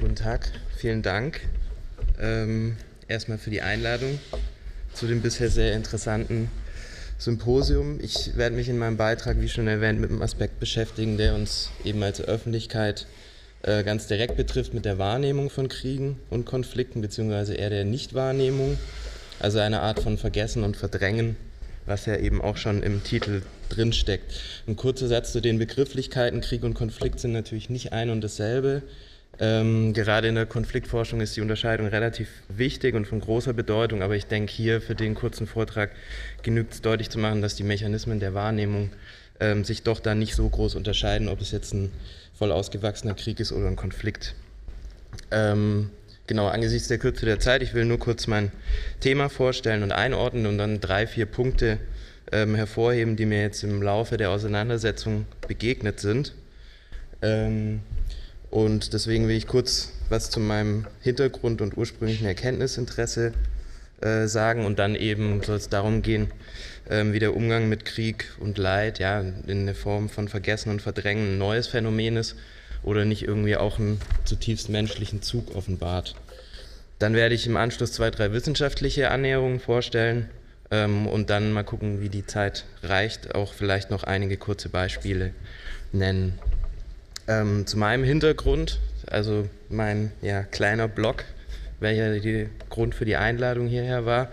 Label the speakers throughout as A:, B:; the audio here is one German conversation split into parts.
A: Guten Tag, vielen Dank. Ähm, erstmal für die Einladung zu dem bisher sehr interessanten Symposium. Ich werde mich in meinem Beitrag, wie schon erwähnt, mit einem Aspekt beschäftigen, der uns eben als Öffentlichkeit äh, ganz direkt betrifft mit der Wahrnehmung von Kriegen und Konflikten, beziehungsweise eher der Nichtwahrnehmung, also eine Art von Vergessen und Verdrängen, was ja eben auch schon im Titel drinsteckt. Ein kurzer Satz zu den Begrifflichkeiten. Krieg und Konflikt sind natürlich nicht ein und dasselbe. Ähm, gerade in der Konfliktforschung ist die Unterscheidung relativ wichtig und von großer Bedeutung, aber ich denke, hier für den kurzen Vortrag genügt es deutlich zu machen, dass die Mechanismen der Wahrnehmung ähm, sich doch da nicht so groß unterscheiden, ob es jetzt ein voll ausgewachsener Krieg ist oder ein Konflikt. Ähm, genau, angesichts der Kürze der Zeit, ich will nur kurz mein Thema vorstellen und einordnen und dann drei, vier Punkte ähm, hervorheben, die mir jetzt im Laufe der Auseinandersetzung begegnet sind. Und deswegen will ich kurz was zu meinem Hintergrund und ursprünglichen Erkenntnisinteresse äh, sagen und dann eben soll es darum gehen, ähm, wie der Umgang mit Krieg und Leid ja, in der Form von Vergessen und Verdrängen ein neues Phänomen ist oder nicht irgendwie auch einen zutiefst menschlichen Zug offenbart. Dann werde ich im Anschluss zwei, drei wissenschaftliche Annäherungen vorstellen ähm, und dann mal gucken, wie die Zeit reicht, auch vielleicht noch einige kurze Beispiele nennen. Ähm, zu meinem Hintergrund, also mein ja, kleiner Blog, welcher der Grund für die Einladung hierher war,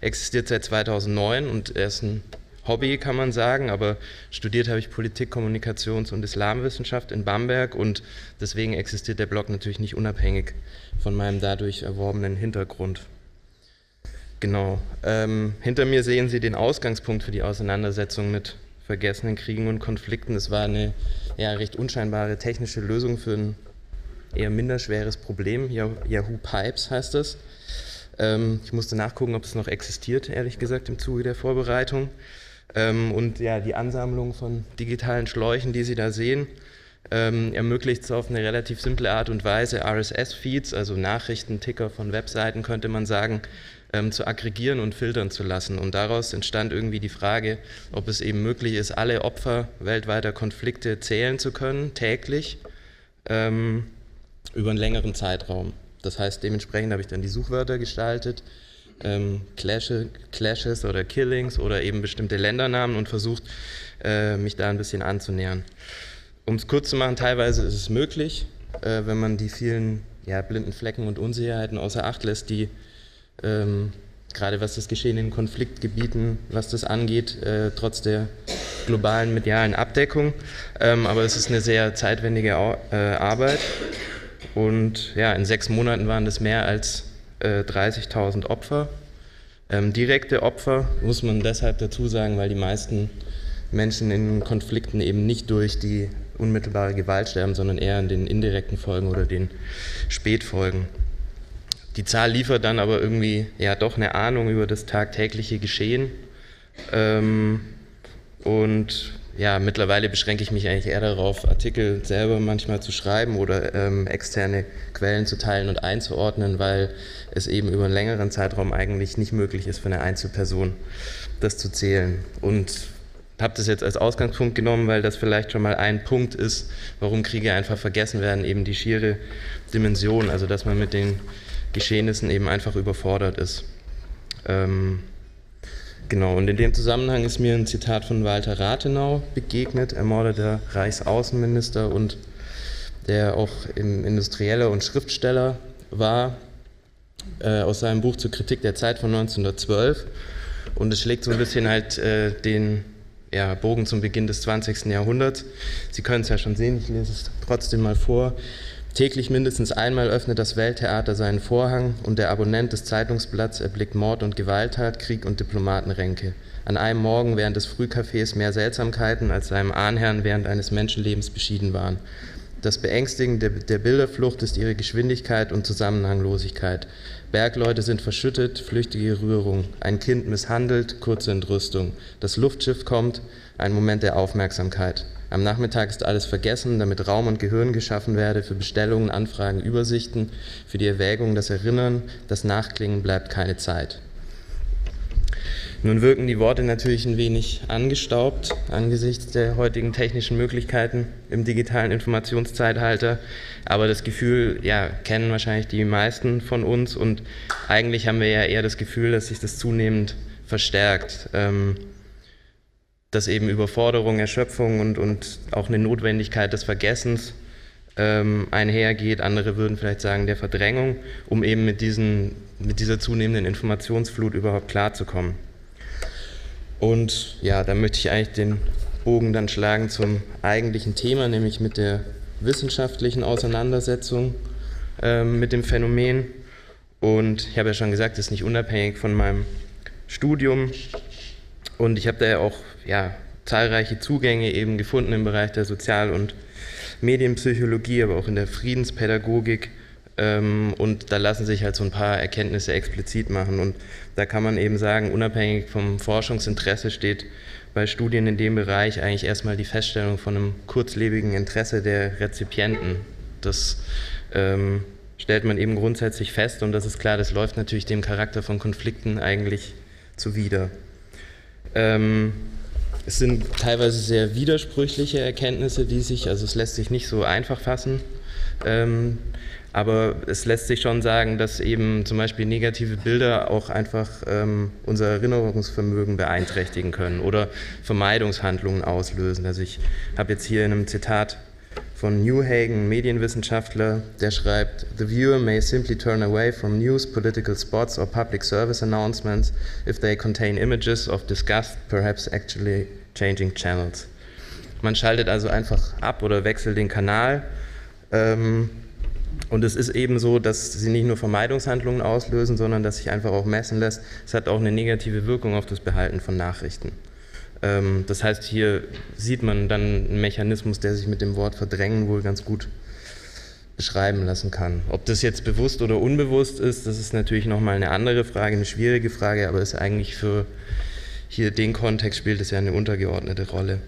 A: existiert seit 2009 und er ist ein Hobby, kann man sagen, aber studiert habe ich Politik, Kommunikations- und Islamwissenschaft in Bamberg und deswegen existiert der Blog natürlich nicht unabhängig von meinem dadurch erworbenen Hintergrund. Genau. Ähm, hinter mir sehen Sie den Ausgangspunkt für die Auseinandersetzung mit vergessenen Kriegen und Konflikten. Es war eine ja, recht unscheinbare technische Lösung für ein eher minderschweres Problem. Yahoo Pipes heißt das. Ähm, ich musste nachgucken, ob es noch existiert, ehrlich gesagt, im Zuge der Vorbereitung. Ähm, und ja, die Ansammlung von digitalen Schläuchen, die Sie da sehen, ähm, ermöglicht es auf eine relativ simple Art und Weise, RSS-Feeds, also Nachrichtenticker von Webseiten, könnte man sagen, ähm, zu aggregieren und filtern zu lassen. Und daraus entstand irgendwie die Frage, ob es eben möglich ist, alle Opfer weltweiter Konflikte zählen zu können, täglich, ähm, über einen längeren Zeitraum. Das heißt, dementsprechend habe ich dann die Suchwörter gestaltet, ähm, Clashes, Clashes oder Killings oder eben bestimmte Ländernamen und versucht, äh, mich da ein bisschen anzunähern. Um es kurz zu machen, teilweise ist es möglich, äh, wenn man die vielen ja, blinden Flecken und Unsicherheiten außer Acht lässt, die ähm, gerade was das Geschehen in Konfliktgebieten, was das angeht, äh, trotz der globalen medialen Abdeckung. Ähm, aber es ist eine sehr zeitwendige äh, Arbeit. Und ja, in sechs Monaten waren das mehr als äh, 30.000 Opfer. Ähm, direkte Opfer muss man deshalb dazu sagen, weil die meisten Menschen in Konflikten eben nicht durch die unmittelbare Gewalt sterben, sondern eher an den indirekten Folgen oder den Spätfolgen. Die Zahl liefert dann aber irgendwie ja doch eine Ahnung über das tagtägliche Geschehen. Ähm, und ja, mittlerweile beschränke ich mich eigentlich eher darauf, Artikel selber manchmal zu schreiben oder ähm, externe Quellen zu teilen und einzuordnen, weil es eben über einen längeren Zeitraum eigentlich nicht möglich ist für eine Einzelperson, das zu zählen. Und habe das jetzt als Ausgangspunkt genommen, weil das vielleicht schon mal ein Punkt ist, warum Kriege einfach vergessen werden, eben die schiere Dimension, also dass man mit den Geschehnissen eben einfach überfordert ist. Ähm, genau, und in dem Zusammenhang ist mir ein Zitat von Walter Rathenau begegnet, ermordeter Reichsaußenminister und der auch Industrieller und Schriftsteller war, äh, aus seinem Buch zur Kritik der Zeit von 1912. Und es schlägt so ein bisschen halt äh, den ja, Bogen zum Beginn des 20. Jahrhunderts. Sie können es ja schon sehen, ich lese es trotzdem mal vor. Täglich mindestens einmal öffnet das Welttheater seinen Vorhang und der Abonnent des Zeitungsblatts erblickt Mord und Gewalttat, Krieg und Diplomatenränke. An einem Morgen während des Frühcafés mehr Seltsamkeiten als seinem Ahnherrn während eines Menschenlebens beschieden waren. Das Beängstigende der Bilderflucht ist ihre Geschwindigkeit und Zusammenhanglosigkeit. Bergleute sind verschüttet, flüchtige Rührung. Ein Kind misshandelt, kurze Entrüstung. Das Luftschiff kommt, ein Moment der Aufmerksamkeit. Am Nachmittag ist alles vergessen, damit Raum und Gehirn geschaffen werde für Bestellungen, Anfragen, Übersichten, für die Erwägung, das Erinnern, das Nachklingen bleibt keine Zeit. Nun wirken die Worte natürlich ein wenig angestaubt angesichts der heutigen technischen Möglichkeiten im digitalen Informationszeitalter, aber das Gefühl ja, kennen wahrscheinlich die meisten von uns und eigentlich haben wir ja eher das Gefühl, dass sich das zunehmend verstärkt. Ähm, dass eben Überforderung, Erschöpfung und, und auch eine Notwendigkeit des Vergessens ähm, einhergeht. Andere würden vielleicht sagen der Verdrängung, um eben mit, diesen, mit dieser zunehmenden Informationsflut überhaupt klarzukommen. Und ja, da möchte ich eigentlich den Bogen dann schlagen zum eigentlichen Thema, nämlich mit der wissenschaftlichen Auseinandersetzung äh, mit dem Phänomen. Und ich habe ja schon gesagt, das ist nicht unabhängig von meinem Studium. Und ich habe da ja auch ja, zahlreiche Zugänge eben gefunden im Bereich der Sozial- und Medienpsychologie, aber auch in der Friedenspädagogik. Ähm, und da lassen sich halt so ein paar Erkenntnisse explizit machen. Und da kann man eben sagen, unabhängig vom Forschungsinteresse steht bei Studien in dem Bereich eigentlich erstmal die Feststellung von einem kurzlebigen Interesse der Rezipienten. Das ähm, stellt man eben grundsätzlich fest und das ist klar, das läuft natürlich dem Charakter von Konflikten eigentlich zuwider. Ähm, es sind teilweise sehr widersprüchliche Erkenntnisse, die sich, also es lässt sich nicht so einfach fassen, ähm, aber es lässt sich schon sagen, dass eben zum Beispiel negative Bilder auch einfach ähm, unser Erinnerungsvermögen beeinträchtigen können oder Vermeidungshandlungen auslösen. Also ich habe jetzt hier in einem Zitat von Newhagen, Medienwissenschaftler, der schreibt, The viewer may simply turn away from news, political spots or public service announcements if they contain images of disgust, perhaps actually changing channels. Man schaltet also einfach ab oder wechselt den Kanal. Ähm, und es ist eben so, dass sie nicht nur Vermeidungshandlungen auslösen, sondern dass sich einfach auch messen lässt. Es hat auch eine negative Wirkung auf das Behalten von Nachrichten. Ähm, das heißt, hier sieht man dann einen Mechanismus, der sich mit dem Wort verdrängen wohl ganz gut beschreiben lassen kann. Ob das jetzt bewusst oder unbewusst ist, das ist natürlich nochmal eine andere Frage, eine schwierige Frage, aber ist eigentlich für hier den Kontext spielt es ja eine untergeordnete Rolle.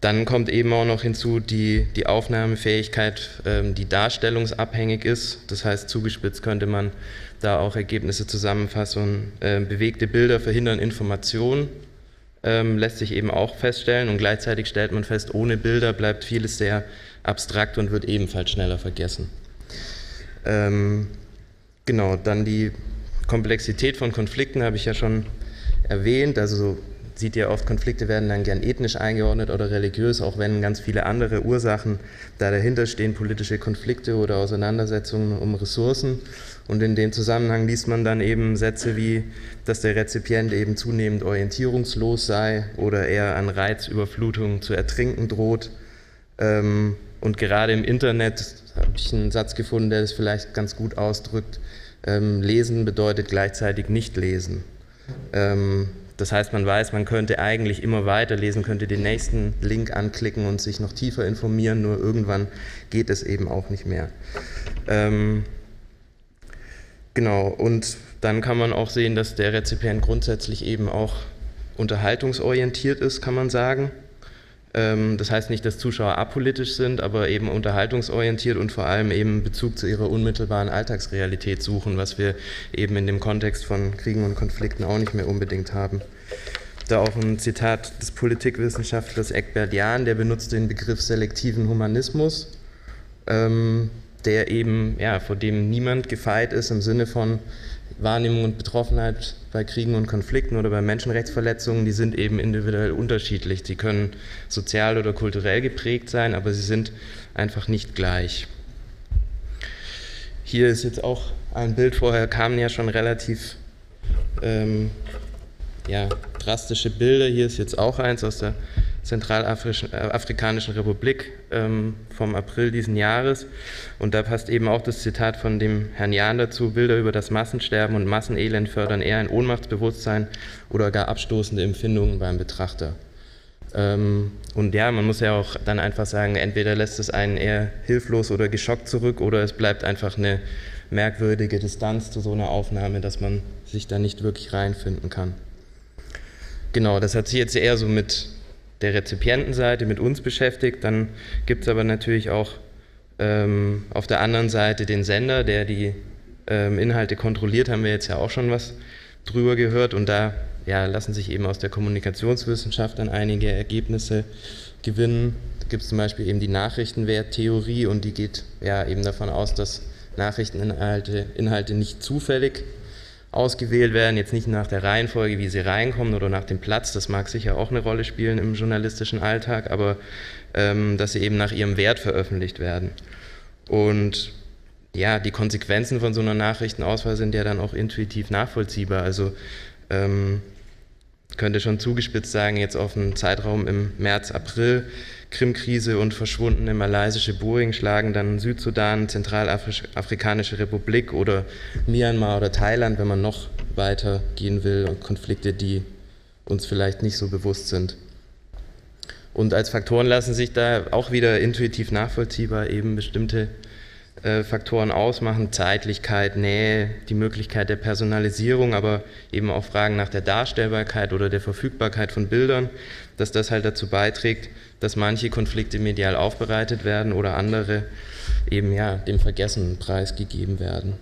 A: Dann kommt eben auch noch hinzu die, die Aufnahmefähigkeit, ähm, die darstellungsabhängig ist. Das heißt, zugespitzt könnte man da auch Ergebnisse zusammenfassen. Äh, bewegte Bilder verhindern Informationen ähm, lässt sich eben auch feststellen und gleichzeitig stellt man fest, ohne Bilder bleibt vieles sehr abstrakt und wird ebenfalls schneller vergessen. Ähm, genau, dann die Komplexität von Konflikten habe ich ja schon erwähnt, also sieht ihr oft, Konflikte werden dann gern ethnisch eingeordnet oder religiös, auch wenn ganz viele andere Ursachen da dahinter stehen, politische Konflikte oder Auseinandersetzungen um Ressourcen. Und in dem Zusammenhang liest man dann eben Sätze wie, dass der Rezipient eben zunehmend orientierungslos sei oder er an Reizüberflutung zu ertrinken droht. Ähm, und gerade im Internet habe ich einen Satz gefunden, der das vielleicht ganz gut ausdrückt. Ähm, lesen bedeutet gleichzeitig nicht lesen. Ähm, das heißt, man weiß, man könnte eigentlich immer weiterlesen, könnte den nächsten Link anklicken und sich noch tiefer informieren, nur irgendwann geht es eben auch nicht mehr. Ähm, genau, und dann kann man auch sehen, dass der Rezipient grundsätzlich eben auch unterhaltungsorientiert ist, kann man sagen. Ähm, das heißt nicht, dass Zuschauer apolitisch sind, aber eben unterhaltungsorientiert und vor allem eben Bezug zu ihrer unmittelbaren Alltagsrealität suchen, was wir eben in dem Kontext von Kriegen und Konflikten auch nicht mehr unbedingt haben. Da auch ein Zitat des Politikwissenschaftlers Eckbert Jahn, der benutzt den Begriff selektiven Humanismus, ähm, der eben, ja, vor dem niemand gefeit ist im Sinne von, Wahrnehmung und Betroffenheit bei Kriegen und Konflikten oder bei Menschenrechtsverletzungen, die sind eben individuell unterschiedlich. Sie können sozial oder kulturell geprägt sein, aber sie sind einfach nicht gleich. Hier ist jetzt auch ein Bild, vorher kamen ja schon relativ ähm, ja, drastische Bilder. Hier ist jetzt auch eins aus der Zentralafrikanischen Republik ähm, vom April diesen Jahres. Und da passt eben auch das Zitat von dem Herrn Jahn dazu, Bilder über das Massensterben und Massenelend fördern eher ein Ohnmachtsbewusstsein oder gar abstoßende Empfindungen beim Betrachter. Ähm, und ja, man muss ja auch dann einfach sagen, entweder lässt es einen eher hilflos oder geschockt zurück oder es bleibt einfach eine merkwürdige Distanz zu so einer Aufnahme, dass man sich da nicht wirklich reinfinden kann. Genau, das hat sich jetzt eher so mit der Rezipientenseite mit uns beschäftigt. Dann gibt es aber natürlich auch ähm, auf der anderen Seite den Sender, der die ähm, Inhalte kontrolliert, haben wir jetzt ja auch schon was drüber gehört und da ja, lassen sich eben aus der Kommunikationswissenschaft dann einige Ergebnisse gewinnen. Da gibt es zum Beispiel eben die Nachrichtenwerttheorie und die geht ja eben davon aus, dass Nachrichteninhalte Inhalte nicht zufällig ausgewählt werden, jetzt nicht nach der Reihenfolge, wie sie reinkommen oder nach dem Platz, das mag sicher auch eine Rolle spielen im journalistischen Alltag, aber ähm, dass sie eben nach ihrem Wert veröffentlicht werden. Und ja, die Konsequenzen von so einer Nachrichtenauswahl sind ja dann auch intuitiv nachvollziehbar. Also ähm, könnte schon zugespitzt sagen, jetzt auf einen Zeitraum im März, April, Krimkrise und verschwundene malaysische Boeing schlagen dann Südsudan, Zentralafrikanische Republik oder Myanmar oder Thailand, wenn man noch weiter gehen will und Konflikte, die uns vielleicht nicht so bewusst sind. Und als Faktoren lassen sich da auch wieder intuitiv nachvollziehbar eben bestimmte Faktoren ausmachen, Zeitlichkeit, Nähe, die Möglichkeit der Personalisierung, aber eben auch Fragen nach der Darstellbarkeit oder der Verfügbarkeit von Bildern, dass das halt dazu beiträgt, dass manche Konflikte medial aufbereitet werden oder andere eben ja dem Vergessen preisgegeben werden.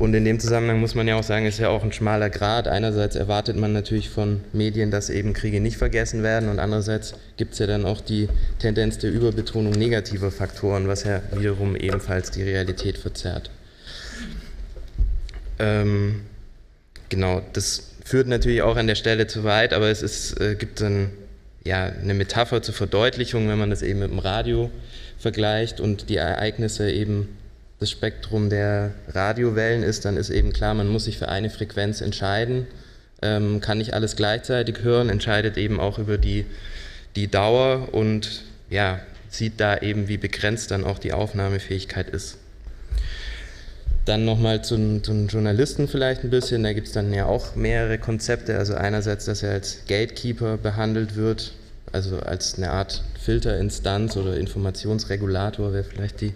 A: Und in dem Zusammenhang muss man ja auch sagen, ist ja auch ein schmaler Grad. Einerseits erwartet man natürlich von Medien, dass eben Kriege nicht vergessen werden und andererseits gibt es ja dann auch die Tendenz der Überbetonung negativer Faktoren, was ja wiederum ebenfalls die Realität verzerrt. Ähm, genau, das führt natürlich auch an der Stelle zu weit, aber es ist, äh, gibt dann ja, eine Metapher zur Verdeutlichung, wenn man das eben mit dem Radio vergleicht und die Ereignisse eben das Spektrum der Radiowellen ist, dann ist eben klar, man muss sich für eine Frequenz entscheiden, ähm, kann nicht alles gleichzeitig hören, entscheidet eben auch über die, die Dauer und ja, sieht da eben, wie begrenzt dann auch die Aufnahmefähigkeit ist. Dann nochmal zu, zum Journalisten vielleicht ein bisschen, da gibt es dann ja auch mehrere Konzepte, also einerseits, dass er als Gatekeeper behandelt wird, also als eine Art Filterinstanz oder Informationsregulator wäre vielleicht die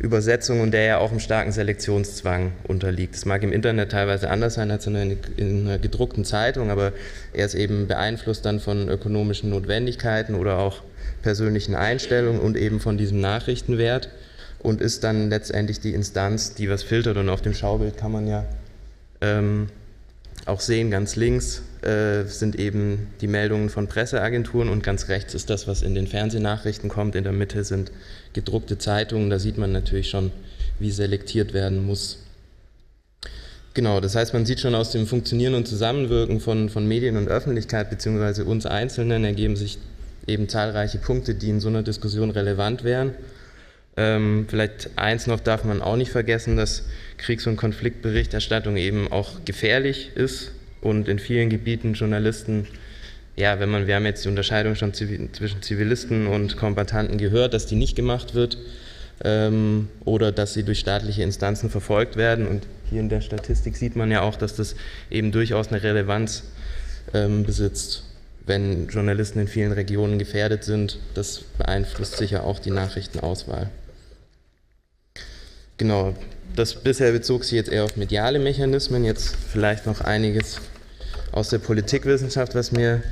A: Übersetzung und der ja auch einem starken Selektionszwang unterliegt. Das mag im Internet teilweise anders sein als in einer, in einer gedruckten Zeitung, aber er ist eben beeinflusst dann von ökonomischen Notwendigkeiten oder auch persönlichen Einstellungen und eben von diesem Nachrichtenwert und ist dann letztendlich die Instanz, die was filtert. Und auf dem Schaubild kann man ja ähm, auch sehen, ganz links äh, sind eben die Meldungen von Presseagenturen und ganz rechts ist das, was in den Fernsehnachrichten kommt. In der Mitte sind gedruckte Zeitungen. Da sieht man natürlich schon, wie selektiert werden muss. Genau, das heißt, man sieht schon aus dem Funktionieren und Zusammenwirken von, von Medien und Öffentlichkeit beziehungsweise uns Einzelnen ergeben sich eben zahlreiche Punkte, die in so einer Diskussion relevant wären. Ähm, vielleicht eins noch darf man auch nicht vergessen, dass Kriegs- und Konfliktberichterstattung eben auch gefährlich ist und in vielen Gebieten Journalisten, ja, wenn man, wir haben jetzt die Unterscheidung schon zwischen Zivilisten und Kombatanten gehört, dass die nicht gemacht wird ähm, oder dass sie durch staatliche Instanzen verfolgt werden. Und hier in der Statistik sieht man ja auch, dass das eben durchaus eine Relevanz ähm, besitzt wenn Journalisten in vielen Regionen gefährdet sind. Das beeinflusst sicher auch die Nachrichtenauswahl. Genau, das bisher bezog sich jetzt eher auf mediale Mechanismen, jetzt vielleicht noch einiges aus der Politikwissenschaft, was mir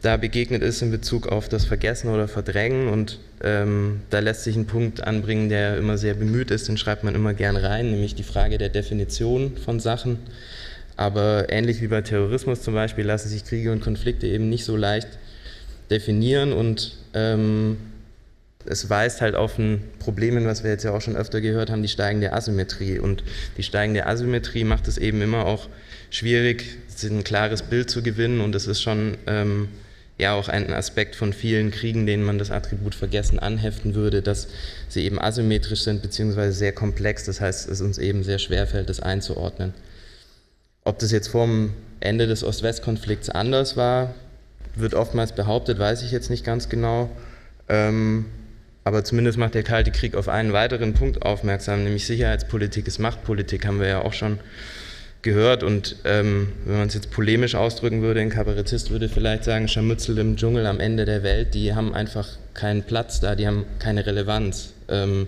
A: da begegnet ist in Bezug auf das Vergessen oder Verdrängen. Und ähm, da lässt sich ein Punkt anbringen, der immer sehr bemüht ist, den schreibt man immer gern rein, nämlich die Frage der Definition von Sachen. Aber ähnlich wie bei Terrorismus zum Beispiel lassen sich Kriege und Konflikte eben nicht so leicht definieren und ähm, es weist halt auf ein Problem hin, was wir jetzt ja auch schon öfter gehört haben, die steigende Asymmetrie. Und die steigende Asymmetrie macht es eben immer auch schwierig, ein klares Bild zu gewinnen. Und es ist schon ähm, ja auch ein Aspekt von vielen Kriegen, denen man das Attribut Vergessen anheften würde, dass sie eben asymmetrisch sind, beziehungsweise sehr komplex. Das heißt, es uns eben sehr schwer fällt, das einzuordnen. Ob das jetzt vorm Ende des Ost-West-Konflikts anders war, wird oftmals behauptet, weiß ich jetzt nicht ganz genau. Ähm, aber zumindest macht der Kalte Krieg auf einen weiteren Punkt aufmerksam, nämlich Sicherheitspolitik ist Machtpolitik, haben wir ja auch schon gehört. Und ähm, wenn man es jetzt polemisch ausdrücken würde, ein Kabarettist würde vielleicht sagen, Scharmützel im Dschungel am Ende der Welt, die haben einfach keinen Platz da, die haben keine Relevanz. Ähm,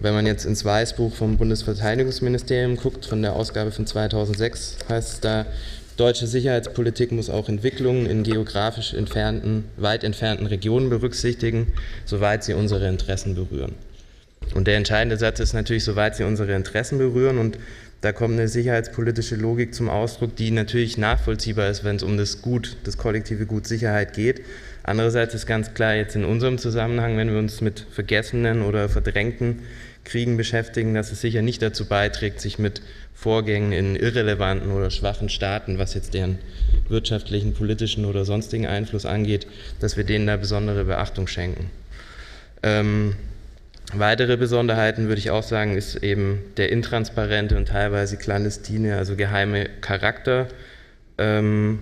A: wenn man jetzt ins Weißbuch vom Bundesverteidigungsministerium guckt, von der Ausgabe von 2006, heißt es da, Deutsche Sicherheitspolitik muss auch Entwicklungen in geografisch entfernten, weit entfernten Regionen berücksichtigen, soweit sie unsere Interessen berühren. Und der entscheidende Satz ist natürlich, soweit sie unsere Interessen berühren. Und Da kommt eine sicherheitspolitische Logik zum Ausdruck, die natürlich nachvollziehbar ist, wenn es um das Gut, das kollektive Gut Sicherheit geht. Andererseits ist ganz klar jetzt in unserem Zusammenhang, wenn wir uns mit vergessenen oder verdrängten Kriegen beschäftigen, dass es sicher nicht dazu beiträgt, sich mit Vorgängen in irrelevanten oder schwachen Staaten, was jetzt deren wirtschaftlichen, politischen oder sonstigen Einfluss angeht, dass wir denen da besondere Beachtung schenken. Ähm, weitere Besonderheiten würde ich auch sagen, ist eben der intransparente und teilweise clandestine, also geheime Charakter. Ähm,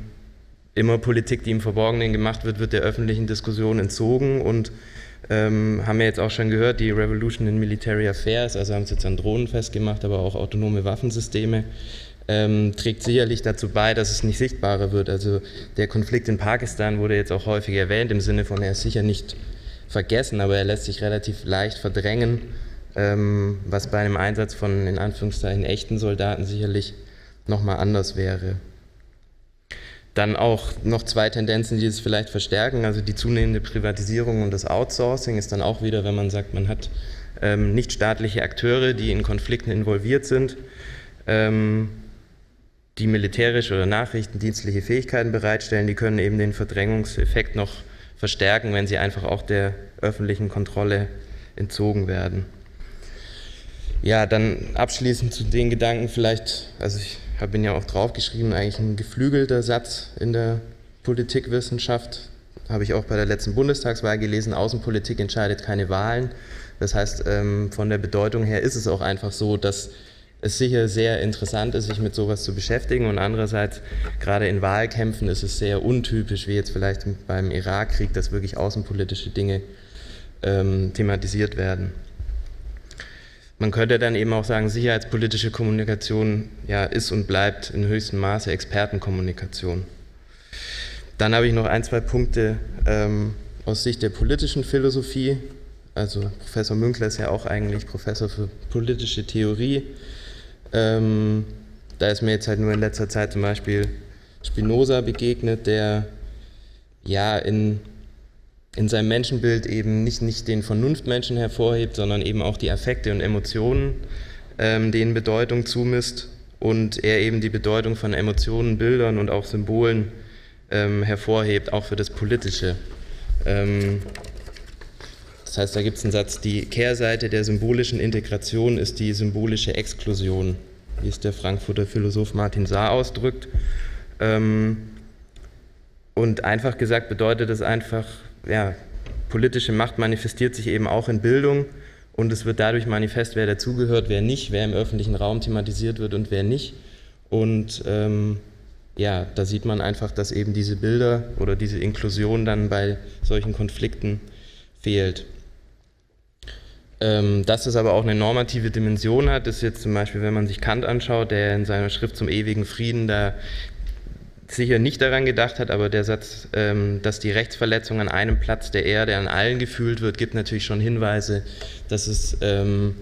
A: immer Politik, die im Verborgenen gemacht wird, wird der öffentlichen Diskussion entzogen und ähm, haben wir jetzt auch schon gehört, die Revolution in Military Affairs, also haben es jetzt an Drohnen festgemacht, aber auch autonome Waffensysteme, ähm, trägt sicherlich dazu bei, dass es nicht sichtbarer wird. Also der Konflikt in Pakistan wurde jetzt auch häufig erwähnt, im Sinne von, er ist sicher nicht vergessen, aber er lässt sich relativ leicht verdrängen, ähm, was bei einem Einsatz von in Anführungszeichen echten Soldaten sicherlich nochmal anders wäre. Dann auch noch zwei Tendenzen, die es vielleicht verstärken. Also die zunehmende Privatisierung und das Outsourcing ist dann auch wieder, wenn man sagt, man hat ähm, nichtstaatliche Akteure, die in Konflikten involviert sind, ähm, die militärische oder nachrichtendienstliche Fähigkeiten bereitstellen, die können eben den Verdrängungseffekt noch verstärken, wenn sie einfach auch der öffentlichen Kontrolle entzogen werden. Ja, dann abschließend zu den Gedanken vielleicht, also ich habe ihn ja auch draufgeschrieben, eigentlich ein geflügelter Satz in der Politikwissenschaft. Habe ich auch bei der letzten Bundestagswahl gelesen, Außenpolitik entscheidet keine Wahlen. Das heißt, ähm, von der Bedeutung her ist es auch einfach so, dass es sicher sehr interessant ist, sich mit sowas zu beschäftigen und andererseits gerade in Wahlkämpfen ist es sehr untypisch, wie jetzt vielleicht beim Irakkrieg, dass wirklich außenpolitische Dinge ähm, thematisiert werden. Man könnte dann eben auch sagen, sicherheitspolitische Kommunikation ja, ist und bleibt in höchstem Maße Expertenkommunikation. Dann habe ich noch ein, zwei Punkte ähm, aus Sicht der politischen Philosophie. Also Professor Münkler ist ja auch eigentlich Professor für politische Theorie. Ähm, da ist mir jetzt halt nur in letzter Zeit zum Beispiel Spinoza begegnet, der ja in in seinem Menschenbild eben nicht, nicht den Vernunftmenschen hervorhebt, sondern eben auch die Affekte und Emotionen, ähm, denen Bedeutung zumisst und er eben die Bedeutung von Emotionen, Bildern und auch Symbolen ähm, hervorhebt, auch für das Politische. Ähm, das heißt, da gibt es einen Satz, die Kehrseite der symbolischen Integration ist die symbolische Exklusion, wie es der Frankfurter Philosoph Martin Saar ausdrückt. Ähm, und einfach gesagt bedeutet es einfach, ja, politische Macht manifestiert sich eben auch in Bildung und es wird dadurch manifest, wer dazugehört, wer nicht, wer im öffentlichen Raum thematisiert wird und wer nicht. Und ähm, ja, da sieht man einfach, dass eben diese Bilder oder diese Inklusion dann bei solchen Konflikten fehlt. Ähm, dass es aber auch eine normative Dimension hat, ist jetzt zum Beispiel, wenn man sich Kant anschaut, der in seiner Schrift zum ewigen Frieden da sicher nicht daran gedacht hat, aber der Satz, ähm, dass die Rechtsverletzung an einem Platz der Erde an allen gefühlt wird, gibt natürlich schon Hinweise, dass es ähm,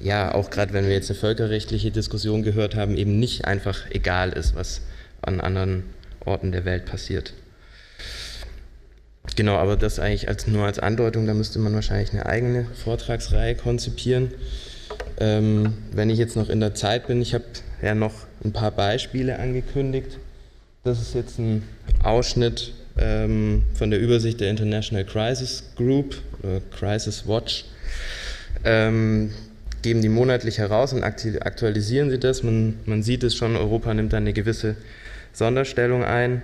A: ja auch gerade wenn wir jetzt eine völkerrechtliche Diskussion gehört haben, eben nicht einfach egal ist, was an anderen Orten der Welt passiert. Genau, aber das eigentlich als, nur als Andeutung, da müsste man wahrscheinlich eine eigene Vortragsreihe konzipieren. Ähm, wenn ich jetzt noch in der Zeit bin, ich habe ja noch ein paar Beispiele angekündigt. Das ist jetzt ein Ausschnitt ähm, von der Übersicht der International Crisis Group, oder Crisis Watch. Ähm, geben die monatlich heraus und aktualisieren sie das. Man, man sieht es schon, Europa nimmt da eine gewisse Sonderstellung ein.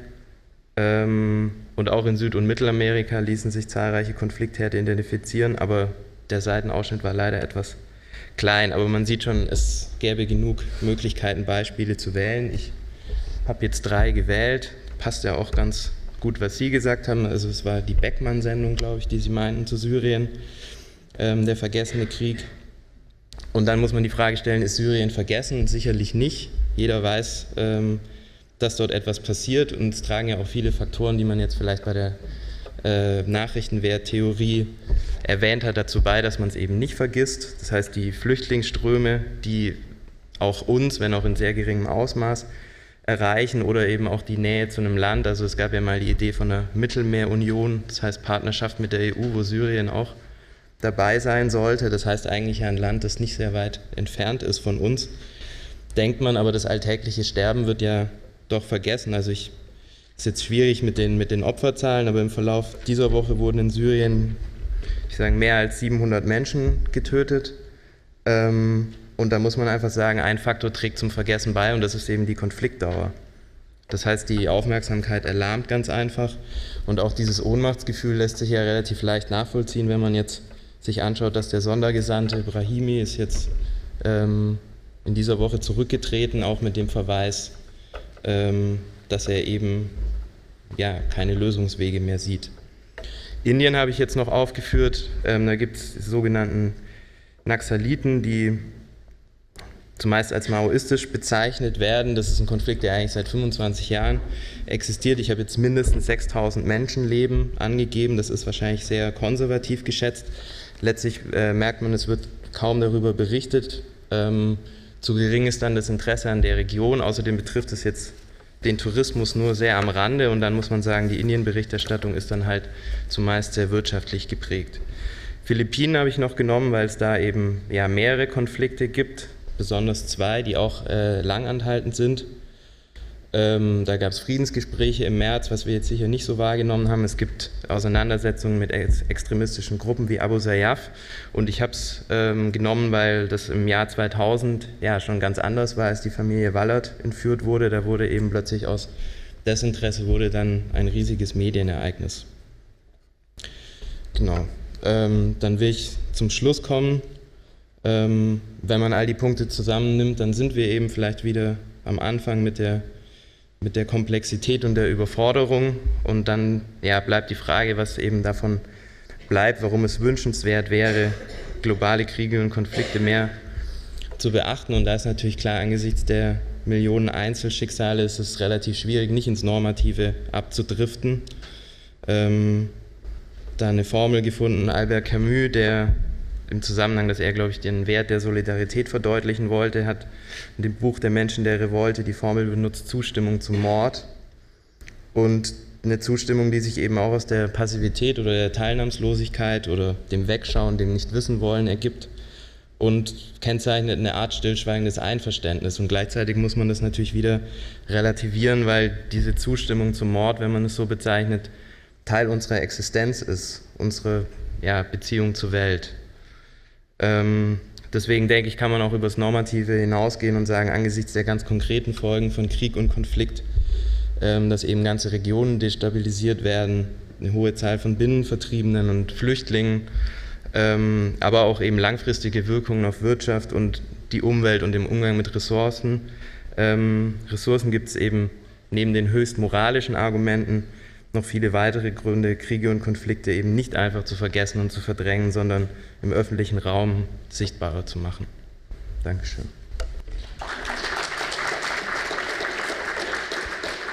A: Ähm, und auch in Süd- und Mittelamerika ließen sich zahlreiche Konfliktherde identifizieren, aber der Seitenausschnitt war leider etwas klein. Aber man sieht schon, es gäbe genug Möglichkeiten, Beispiele zu wählen. Ich habe jetzt drei gewählt. Passt ja auch ganz gut, was Sie gesagt haben. Also es war die Beckmann-Sendung, glaube ich, die Sie meinten zu Syrien, ähm, der vergessene Krieg. Und dann muss man die Frage stellen, ist Syrien vergessen? Sicherlich nicht. Jeder weiß, ähm, dass dort etwas passiert und es tragen ja auch viele Faktoren, die man jetzt vielleicht bei der äh, Nachrichtenwerttheorie erwähnt hat, dazu bei, dass man es eben nicht vergisst. Das heißt, die Flüchtlingsströme, die auch uns, wenn auch in sehr geringem Ausmaß, erreichen oder eben auch die Nähe zu einem Land. Also es gab ja mal die Idee von einer Mittelmeerunion, das heißt Partnerschaft mit der EU, wo Syrien auch dabei sein sollte. Das heißt eigentlich ein Land, das nicht sehr weit entfernt ist von uns. denkt man, aber das alltägliche Sterben wird ja doch vergessen. Also ich ist jetzt schwierig mit den, mit den Opferzahlen, aber im Verlauf dieser Woche wurden in Syrien, ich sage, mehr als 700 Menschen getötet. Ähm, und da muss man einfach sagen, ein Faktor trägt zum Vergessen bei und das ist eben die Konfliktdauer. Das heißt, die Aufmerksamkeit erlahmt ganz einfach und auch dieses Ohnmachtsgefühl lässt sich ja relativ leicht nachvollziehen, wenn man jetzt sich anschaut, dass der Sondergesandte Brahimi ist jetzt ähm, in dieser Woche zurückgetreten, auch mit dem Verweis, ähm, dass er eben ja, keine Lösungswege mehr sieht. Indien habe ich jetzt noch aufgeführt, ähm, da gibt es sogenannten Naxaliten, die zumeist als maoistisch bezeichnet werden. Das ist ein Konflikt, der eigentlich seit 25 Jahren existiert. Ich habe jetzt mindestens 6000 Menschenleben angegeben. Das ist wahrscheinlich sehr konservativ geschätzt. Letztlich äh, merkt man, es wird kaum darüber berichtet. Ähm, zu gering ist dann das Interesse an der Region. Außerdem betrifft es jetzt den Tourismus nur sehr am Rande und dann muss man sagen, die Indien-Berichterstattung ist dann halt zumeist sehr wirtschaftlich geprägt. Philippinen habe ich noch genommen, weil es da eben ja mehrere Konflikte gibt besonders zwei, die auch äh, langanhaltend sind. Ähm, da gab es Friedensgespräche im März, was wir jetzt sicher nicht so wahrgenommen haben. Es gibt Auseinandersetzungen mit ex extremistischen Gruppen wie Abu Sayyaf. Und ich habe es ähm, genommen, weil das im Jahr 2000 ja schon ganz anders war, als die Familie Wallert entführt wurde. Da wurde eben plötzlich aus Desinteresse wurde dann ein riesiges Medienereignis. Genau. Ähm, dann will ich zum Schluss kommen. Ähm, wenn man all die Punkte zusammennimmt, dann sind wir eben vielleicht wieder am Anfang mit der, mit der Komplexität und der Überforderung. Und dann ja, bleibt die Frage, was eben davon bleibt, warum es wünschenswert wäre, globale Kriege und Konflikte mehr zu beachten. Und da ist natürlich klar, angesichts der Millionen Einzelschicksale ist es relativ schwierig, nicht ins Normative abzudriften. Ähm, da eine Formel gefunden, Albert Camus, der im Zusammenhang, dass er, glaube ich, den Wert der Solidarität verdeutlichen wollte, hat in dem Buch Der Menschen der Revolte die Formel benutzt, Zustimmung zum Mord. Und eine Zustimmung, die sich eben auch aus der Passivität oder der Teilnahmslosigkeit oder dem Wegschauen, dem Nichtwissenwollen ergibt und kennzeichnet eine Art stillschweigendes Einverständnis. Und gleichzeitig muss man das natürlich wieder relativieren, weil diese Zustimmung zum Mord, wenn man es so bezeichnet, Teil unserer Existenz ist, unsere ja, Beziehung zur Welt. Ähm, deswegen denke ich, kann man auch über das Normative hinausgehen und sagen, angesichts der ganz konkreten Folgen von Krieg und Konflikt, ähm, dass eben ganze Regionen destabilisiert werden, eine hohe Zahl von Binnenvertriebenen und Flüchtlingen, ähm, aber auch eben langfristige Wirkungen auf Wirtschaft und die Umwelt und den Umgang mit Ressourcen. Ähm, Ressourcen gibt es eben neben den höchst moralischen Argumenten noch viele weitere Gründe, Kriege und Konflikte eben nicht einfach zu vergessen und zu verdrängen, sondern im öffentlichen Raum sichtbarer zu machen. Dankeschön.